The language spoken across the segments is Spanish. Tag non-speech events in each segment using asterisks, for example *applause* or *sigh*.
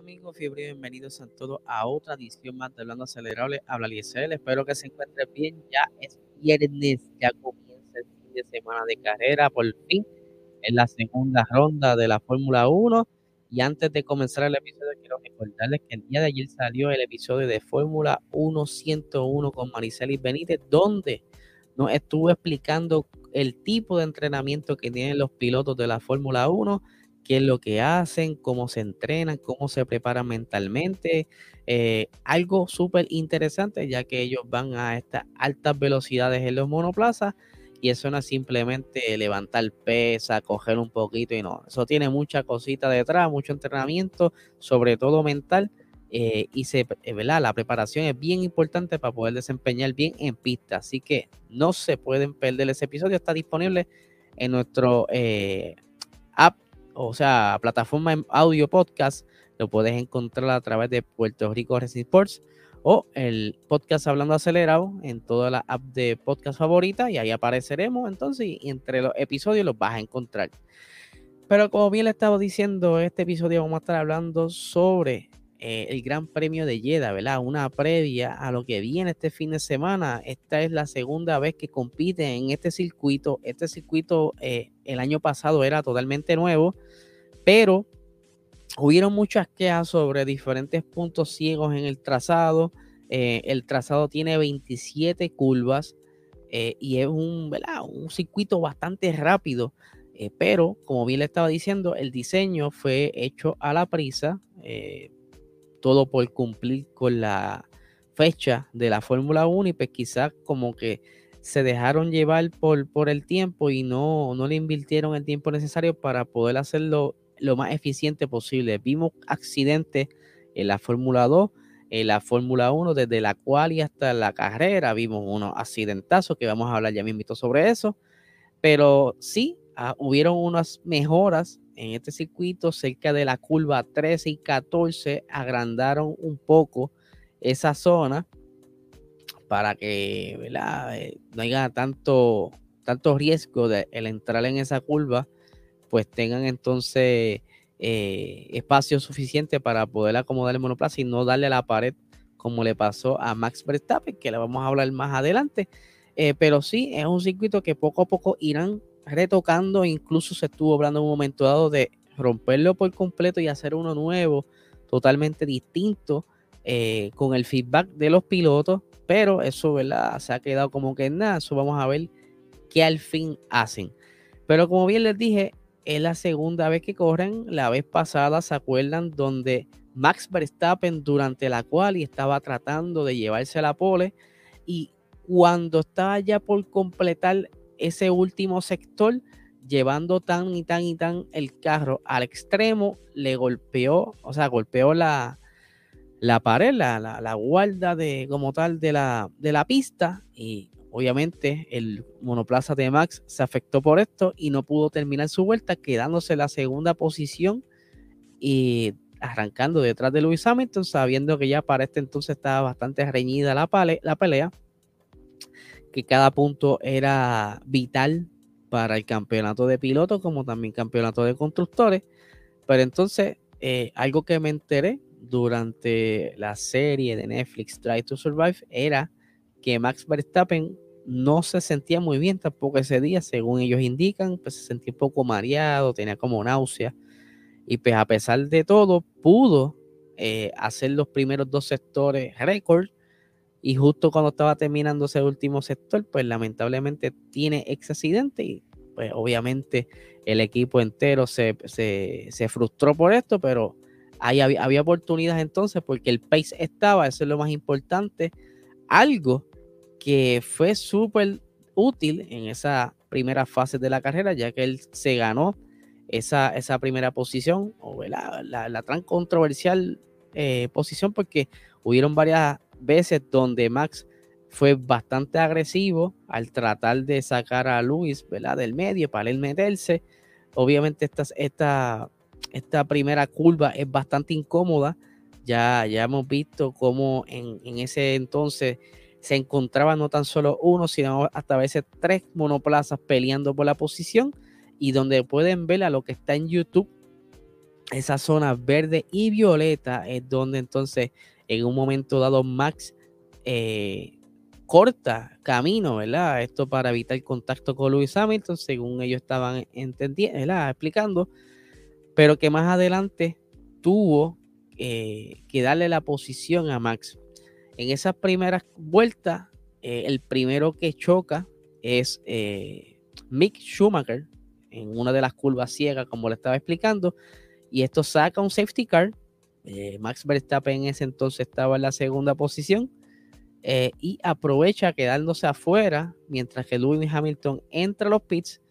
Amigos, fiebre, bienvenidos a todos a otra edición más de Hablando Acelerable. Habla Liesel, espero que se encuentre bien. Ya es viernes, ya comienza el fin de semana de carrera, por fin, en la segunda ronda de la Fórmula 1. Y antes de comenzar el episodio, quiero recordarles que el día de ayer salió el episodio de Fórmula 1 101 con Mariceli Benítez, donde nos estuvo explicando el tipo de entrenamiento que tienen los pilotos de la Fórmula 1 qué es lo que hacen, cómo se entrenan, cómo se preparan mentalmente. Eh, algo súper interesante, ya que ellos van a estas altas velocidades en los monoplazas y eso no es simplemente levantar pesa, coger un poquito y no. Eso tiene mucha cosita detrás, mucho entrenamiento, sobre todo mental. Eh, y se, eh, ¿verdad? la preparación es bien importante para poder desempeñar bien en pista. Así que no se pueden perder ese episodio. Está disponible en nuestro app o sea, plataforma en audio podcast, lo puedes encontrar a través de Puerto Rico Racing Sports o el podcast Hablando Acelerado en toda la app de podcast favorita y ahí apareceremos entonces y entre los episodios los vas a encontrar. Pero como bien le estaba diciendo, este episodio vamos a estar hablando sobre eh, el Gran Premio de Jeddah, ¿verdad? Una previa a lo que viene este fin de semana. Esta es la segunda vez que compite en este circuito. Este circuito eh, el año pasado era totalmente nuevo, pero hubieron muchas quejas sobre diferentes puntos ciegos en el trazado. Eh, el trazado tiene 27 curvas y es un, un circuito bastante rápido. pero como bien le estaba diciendo, el diseño fue hecho a la prisa todo por cumplir con la fecha de la Fórmula 1 y pues quizás como que se dejaron llevar por, por el tiempo y no, no le invirtieron el tiempo necesario para poder hacerlo lo más eficiente posible. Vimos accidentes en la Fórmula 2, en la Fórmula 1, desde la cual y hasta la carrera vimos unos accidentazos que vamos a hablar ya mismo sobre eso. Pero sí, ah, hubieron unas mejoras en este circuito, cerca de la curva 13 y 14, agrandaron un poco esa zona para que eh, no haya tanto, tanto riesgo de el entrar en esa curva, pues tengan entonces eh, espacio suficiente para poder acomodar el monoplaza y no darle a la pared como le pasó a Max Verstappen, que le vamos a hablar más adelante. Eh, pero sí, es un circuito que poco a poco irán retocando, incluso se estuvo hablando en un momento dado de romperlo por completo y hacer uno nuevo, totalmente distinto, eh, con el feedback de los pilotos, pero eso, ¿verdad? Se ha quedado como que nada, eso vamos a ver qué al fin hacen. Pero como bien les dije, es la segunda vez que corren, la vez pasada, ¿se acuerdan? Donde Max Verstappen durante la cual y estaba tratando de llevarse la pole y cuando estaba ya por completar ese último sector, llevando tan y tan y tan el carro al extremo, le golpeó, o sea, golpeó la, la pared, la, la, guarda de, como tal de la, de la pista y obviamente el monoplaza de Max se afectó por esto y no pudo terminar su vuelta, quedándose en la segunda posición y arrancando detrás de Lewis Hamilton, sabiendo que ya para este entonces estaba bastante reñida la, la pelea que cada punto era vital para el campeonato de pilotos como también campeonato de constructores. Pero entonces, eh, algo que me enteré durante la serie de Netflix Try to Survive era que Max Verstappen no se sentía muy bien tampoco ese día, según ellos indican, pues se sentía un poco mareado, tenía como náusea. Y pues a pesar de todo, pudo eh, hacer los primeros dos sectores récord y justo cuando estaba terminando ese último sector, pues lamentablemente tiene ese accidente y pues obviamente el equipo entero se, frustró por esto, pero ahí había, había, oportunidades entonces porque el pace estaba, eso es lo más importante. Algo que fue súper útil en esa primera fase de la carrera, ya que él se ganó esa, esa primera posición, o la, la, tan controversial eh, posición, porque hubieron varias veces donde Max fue bastante agresivo al tratar de sacar a Luis ¿verdad? del medio para él meterse. Obviamente esta, esta, esta primera curva es bastante incómoda. Ya, ya hemos visto cómo en, en ese entonces se encontraban no tan solo uno, sino hasta a veces tres monoplazas peleando por la posición y donde pueden ver a lo que está en YouTube esa zona verde y violeta es donde entonces en un momento dado Max eh, corta camino, ¿verdad? Esto para evitar contacto con Lewis Hamilton, según ellos estaban entendiendo, ¿verdad? Explicando, pero que más adelante tuvo eh, que darle la posición a Max. En esas primeras vueltas, eh, el primero que choca es Mick Schumacher en una de las curvas ciegas, como le estaba explicando, y esto saca un safety car. Eh, Max Verstappen en ese entonces estaba en la segunda posición eh, y aprovecha quedándose afuera mientras que Lewis Hamilton entra a los pits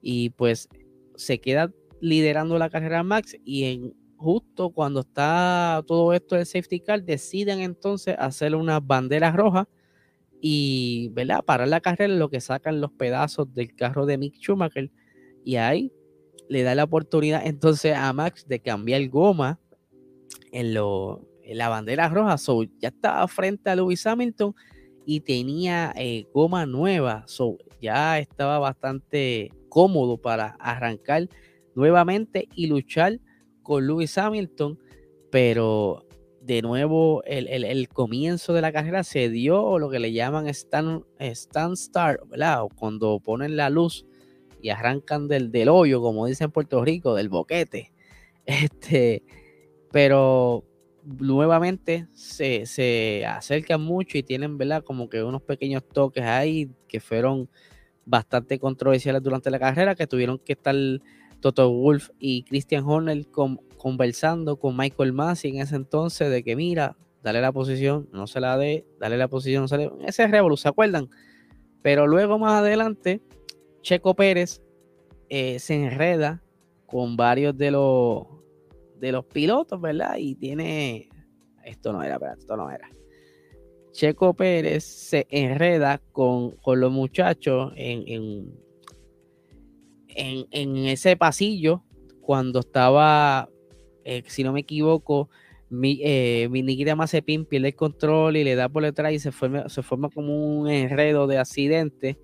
y pues se queda liderando la carrera Max y en justo cuando está todo esto del safety car deciden entonces hacer unas banderas rojas y ¿verdad? parar la carrera lo que sacan los pedazos del carro de Mick Schumacher y ahí le da la oportunidad entonces a Max de cambiar goma en, en la bandera roja. So, ya estaba frente a Lewis Hamilton y tenía eh, goma nueva. So, ya estaba bastante cómodo para arrancar nuevamente y luchar con Lewis Hamilton. Pero de nuevo el, comienzo de la carrera se dio lo que le llaman stand, stand start, ¿verdad? cuando ponen la luz y arrancan del, del hoyo, como dicen en Puerto Rico, del boquete. *laughs* Este, pero nuevamente se, se, acercan mucho y tienen, ¿verdad? Como que unos pequeños toques ahí que fueron bastante controversiales durante la carrera, que tuvieron que estar Toto Wolf y Christian Horner conversando con Michael Massey en ese entonces de que mira, dale la posición, no se la dé, dale la posición, no se le... Ese es Revolu, ¿se acuerdan? Pero luego más adelante Checo Pérez eh, se enreda con varios de los de los pilotos, ¿verdad? Y tiene. Esto no era, esto no era. Checo Pérez se enreda con, los muchachos en, en, ese pasillo cuando estaba, eh, si no me equivoco, mi, eh, mi Nikita Mazepin pierde el control y le da por detrás y se forma, se forma como un enredo de accidente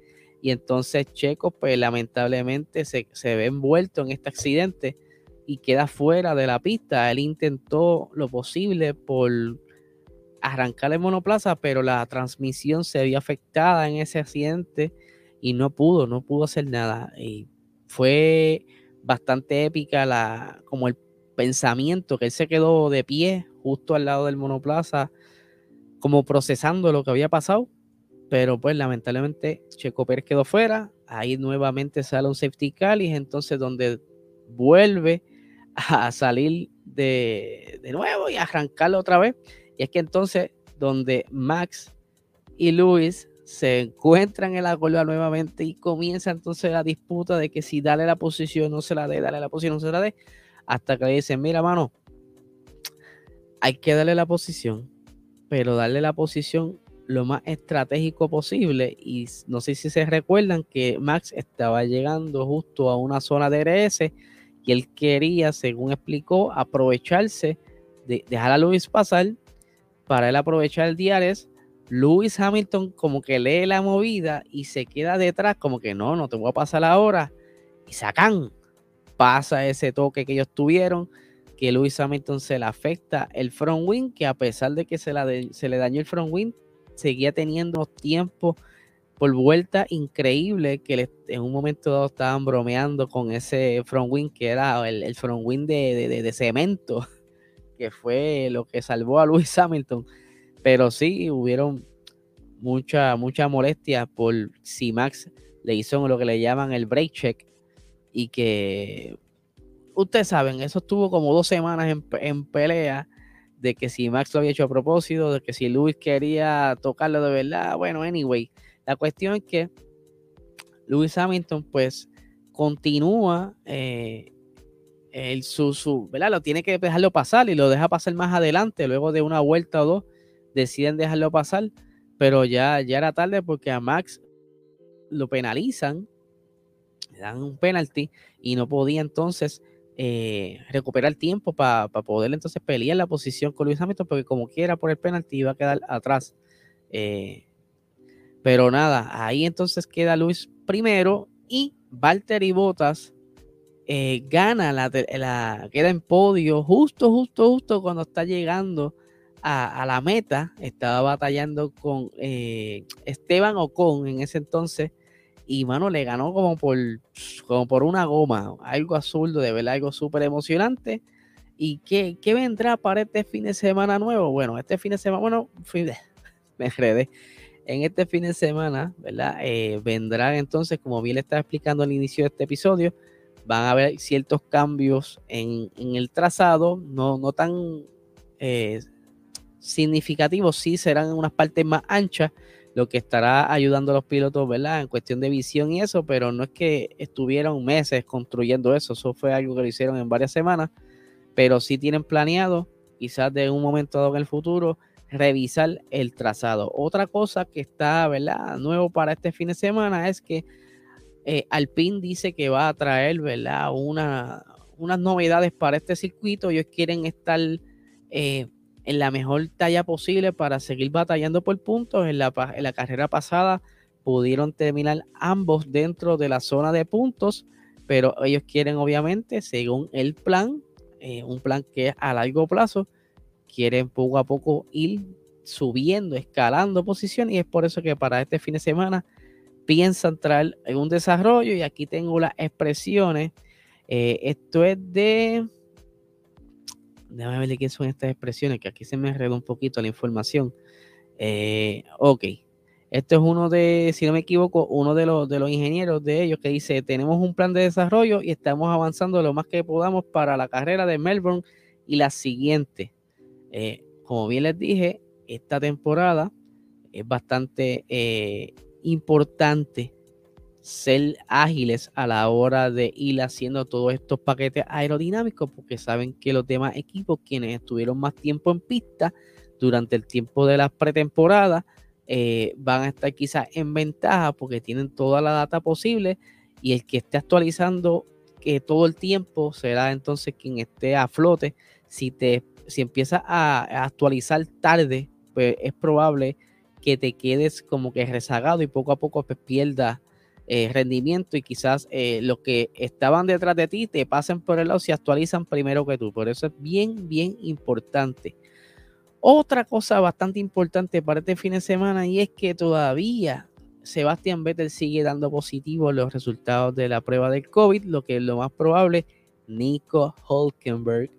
y entonces Checo, pues lamentablemente se, ve envuelto en este accidente y queda fuera de la pista. Él intentó lo posible por arrancar el monoplaza, pero la transmisión se vio afectada en ese accidente y no pudo, no pudo hacer nada. Y fue bastante épica la, como el pensamiento que él se quedó de pie justo al lado del monoplaza, como procesando lo que había pasado pero pues lamentablemente Checo Pérez quedó fuera. Ahí nuevamente sale un safety car y es entonces donde vuelve a salir de, nuevo y arrancarlo otra vez. Y es que entonces donde Max y Luis se encuentran en la curva nuevamente y comienza entonces la disputa de que si dale la posición no se la dé, dale la posición no se la dé, hasta que le dicen, mira mano, hay que darle la posición, pero darle la posición lo más estratégico posible. Y no sé si se recuerdan que Max estaba llegando justo a una zona de RS y él quería, según explicó, aprovecharse de dejar a Luis pasar para él aprovechar el DRS. Lewis Hamilton como que lee la movida y se queda detrás como que no, no te voy a pasar ahora. Y sacan, pasa ese toque que ellos tuvieron, que Lewis Hamilton se le afecta el front wing, que a pesar de que se, le dañó el front wing, seguía teniendo tiempos por vuelta increíble que en un momento dado estaban bromeando con ese front wing que era el, front wing de, cemento, *laughs* que fue lo que salvó a Lewis Hamilton. Pero sí, hubieron mucha, mucha molestia por si Max le hizo lo que le llaman el break check y que ustedes saben, eso estuvo como dos semanas en, en pelea de que si Max lo había hecho a propósito, de que si Luis quería tocarlo de verdad. Bueno, anyway, la cuestión es que Lewis Hamilton pues continúa eh, el, su, ¿verdad? Lo tiene que dejarlo pasar y lo deja pasar más adelante, luego de una vuelta o dos, deciden dejarlo pasar, pero ya, ya era tarde porque a Max lo penalizan, le dan un penalti y no podía entonces eh, recuperar tiempo para poder entonces pelear la posición con Luis Hamilton, porque como quiera por el penalti iba a quedar atrás. Eh, pero nada, ahí entonces queda Luis primero y Valtteri Bottas eh, gana, la, queda en podio justo, justo, justo cuando está llegando a, la meta. Estaba batallando con eh, Esteban Ocon en ese entonces. Y mano, le ganó como por, como por una goma. Algo absurdo, de verdad, algo súper emocionante. ¿Y qué, qué, vendrá para este fin de semana nuevo? Bueno, este fin de semana, bueno, *laughs* me enredé. En este fin de semana, ¿verdad? Eh, vendrán entonces, como bien le estaba explicando al inicio de este episodio, van a haber ciertos cambios en, el trazado, no, tan eh, significativos, sí serán unas partes más anchas, lo que estará ayudando a los pilotos, ¿verdad? En cuestión de visión y eso, pero no es que estuvieron meses construyendo eso, eso fue algo que lo hicieron en varias semanas, pero sí tienen planeado, quizás de un momento dado en el futuro, revisar el trazado. Otra cosa que está, ¿verdad? Nuevo para este fin de semana es que eh, Alpine dice que va a traer, ¿verdad? Una, unas novedades para este circuito. Ellos quieren estar eh, en la mejor talla posible para seguir batallando por puntos. En la, en la carrera pasada pudieron terminar ambos dentro de la zona de puntos, pero ellos quieren obviamente, según el plan, eh, un plan que es a largo plazo, quieren poco a poco ir subiendo, escalando posiciones y es por eso que para este fin de semana piensan traer en un desarrollo y aquí tengo las expresiones. Eh, esto es de... Déjame ver de qué son estas expresiones, que aquí se me enredó un poquito la información. Eh, ok, esto es uno de, si no me equivoco, uno de los, de los ingenieros de ellos que dice, tenemos un plan de desarrollo y estamos avanzando lo más que podamos para la carrera de Melbourne y la siguiente. Eh, como bien les dije, esta temporada es bastante importante ser ágiles a la hora de ir haciendo todos estos paquetes aerodinámicos porque saben que los demás equipos quienes estuvieron más tiempo en pista durante el tiempo de la pretemporada eh, van a estar quizás en ventaja porque tienen toda la data posible y el que esté actualizando que todo el tiempo será entonces quien esté a flote. Si te si empiezas a actualizar tarde pues es probable que te quedes como que rezagado y poco a poco pues, pierdas eh, rendimiento y quizás eh, los que estaban detrás de ti te pasen por el lado si actualizan primero que tú. Por eso es bien, bien importante. Otra cosa bastante importante para este fin de semana y es que todavía Sebastián Vettel sigue dando positivo los resultados de la prueba del COVID, lo que es lo más probable, Nico Hulkenberg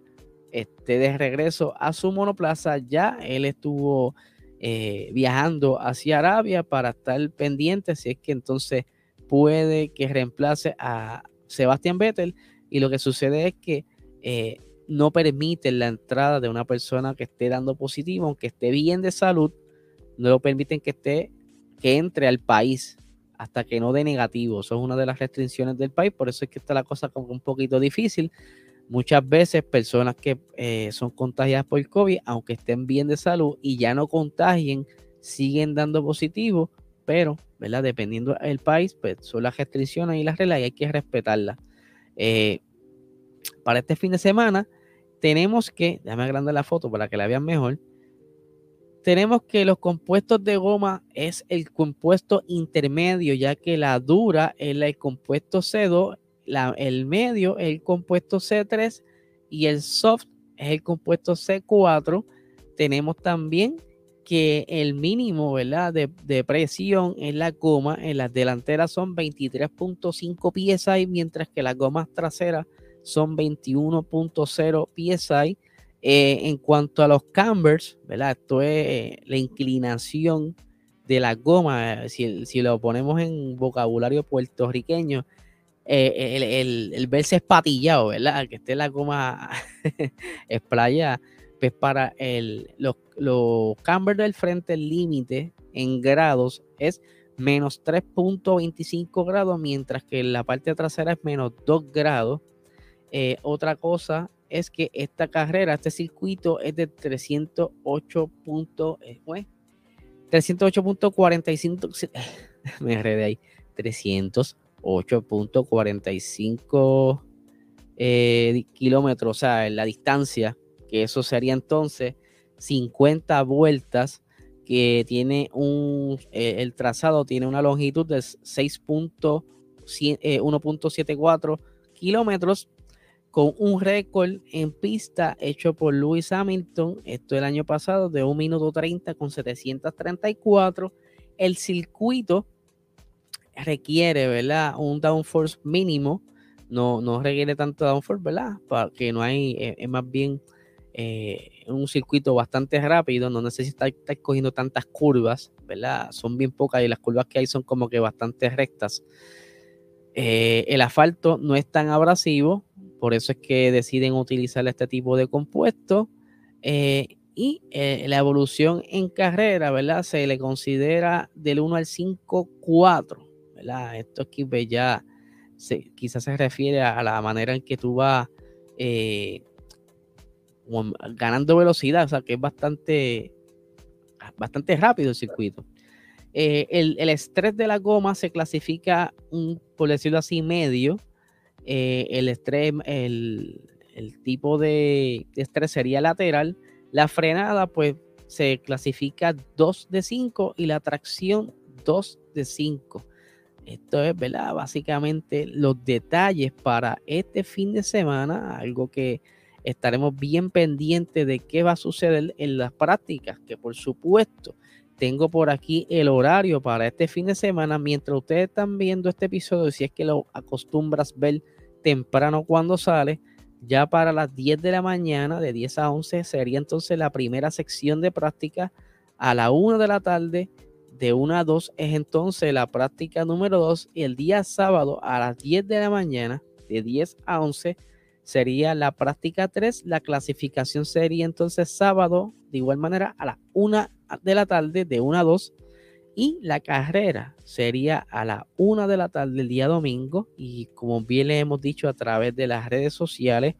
esté de regreso a su monoplaza. Ya él estuvo eh, viajando hacia Arabia para estar pendiente si es que entonces puede que reemplace a Sebastián Vettel y lo que sucede es que eh, no permiten la entrada de una persona que esté dando positivo, aunque esté bien de salud, no lo permiten que esté que entre al país hasta que no dé negativo. Eso es una de las restricciones del país, por eso es que está la cosa como un poquito difícil. Muchas veces personas que eh, son contagiadas por COVID, aunque estén bien de salud y ya no contagien, siguen dando positivo, pero, ¿verdad? Dependiendo del país, pues son las restricciones y las reglas y hay que respetarlas. Eh, para este fin de semana, tenemos que, déjame agrandar la foto para que la vean mejor. Tenemos que los compuestos de goma es el compuesto intermedio, ya que la dura es el compuesto C2 el medio es el compuesto C3 y el soft es el compuesto C4. Tenemos también que el mínimo ¿verdad? De, presión en la goma en las delanteras son 23.5 psi, mientras que las gomas traseras son 21.0 psi. Eh, en cuanto a los cambers, ¿verdad? esto es eh, la inclinación de la goma. Si, si lo ponemos en vocabulario puertorriqueño, eh, el, el, verse espatillado, ¿verdad? Que esté la goma *laughs* esplayada, pues para el, los, los camber del frente, el límite en grados es menos 3.25 grados, mientras que la parte trasera es menos 2 grados. Eh, otra cosa es que esta carrera, este circuito es de 308. 308.45 eh, *laughs* me enredé ahí 300 8.45 eh, kilómetros, o sea, la distancia, que eso sería entonces 50 vueltas, que tiene un, eh, el trazado tiene una longitud de 6.1.74 eh, kilómetros con un récord en pista hecho por Lewis Hamilton, esto el año pasado, de 1 minuto 30 con 734. El circuito requiere, ¿verdad? Un downforce mínimo, no, no requiere tanto downforce, ¿verdad? Porque no hay, eh, es más bien eh, un circuito bastante rápido, no necesita estar cogiendo tantas curvas, ¿verdad? Son bien pocas y las curvas que hay son como que bastante rectas. Eh, el asfalto no es tan abrasivo, por eso es que deciden utilizar este tipo de compuesto. Y la evolución en carrera, ¿verdad? Se le considera del 1 al 5, 4, ¿verdad? Esto aquí pues, ya quizás se refiere a, la manera en que tú vas eh, ganando velocidad, o sea que es bastante, bastante rápido el circuito. el, estrés de la goma se clasifica, un, por decirlo así, medio, eh, el estrés, el, tipo de, estrés sería lateral. La frenada, pues, se clasifica 2 de 5 y la tracción 2 de 5. Esto es, ¿verdad? Básicamente los detalles para este fin de semana, algo que estaremos bien pendientes de qué va a suceder en las prácticas, que por supuesto tengo por aquí el horario para este fin de semana. Mientras ustedes están viendo este episodio, si es que lo acostumbras ver temprano cuando sale, ya para las 10 de la mañana, de 10 a 11, sería entonces la primera sección de práctica. A la 1 de la tarde, de 1 a 2, es entonces la práctica número 2. Y el día sábado, a las 10 de la mañana, de 10 a 11, sería la práctica 3. La clasificación sería entonces sábado, de igual manera, a las 1 de la tarde, de 1 a 2. Y la carrera sería a la 1 de la tarde el día domingo. Y como bien le hemos dicho a través de las redes sociales,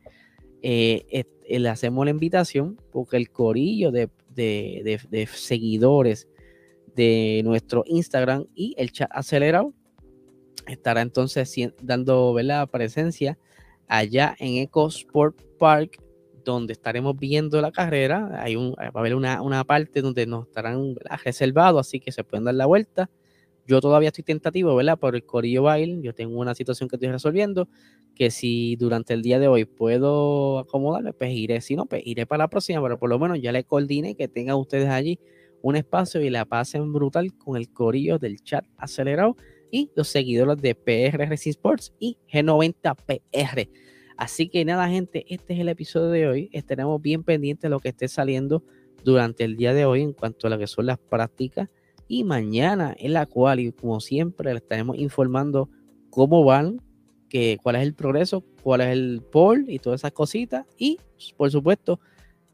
eh, eh, le hacemos la invitación porque el corillo de, de seguidores de nuestro Instagram y el chat acelerado estará entonces dando ¿verdad? presencia allá en Eco Sport Park, donde estaremos viendo la carrera. Hay un, va a haber una, una parte donde nos estarán reservados, así que se pueden dar la vuelta. Yo todavía estoy tentativo, ¿verdad? Por el Corillo Bail. Yo tengo una situación que estoy resolviendo. Que si durante el día de hoy puedo acomodarme, pues iré. Si no, pues iré para la próxima. Pero por lo menos ya le coordiné que tengan ustedes allí un espacio y la pasen brutal con el Corillo del chat acelerado y los seguidores de PR Sports y G90PR. Así que nada, gente, este es el episodio de hoy. Estaremos bien pendientes de lo que esté saliendo durante el día de hoy en cuanto a lo que son las prácticas. Y mañana en la cual, y como siempre, le estaremos informando cómo van, que, cuál es el progreso, cuál es el poll y todas esas cositas. Y por supuesto,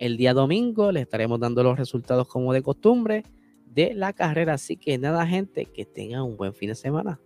el día domingo le estaremos dando los resultados como de costumbre de la carrera. Así que nada, gente, que tengan un buen fin de semana.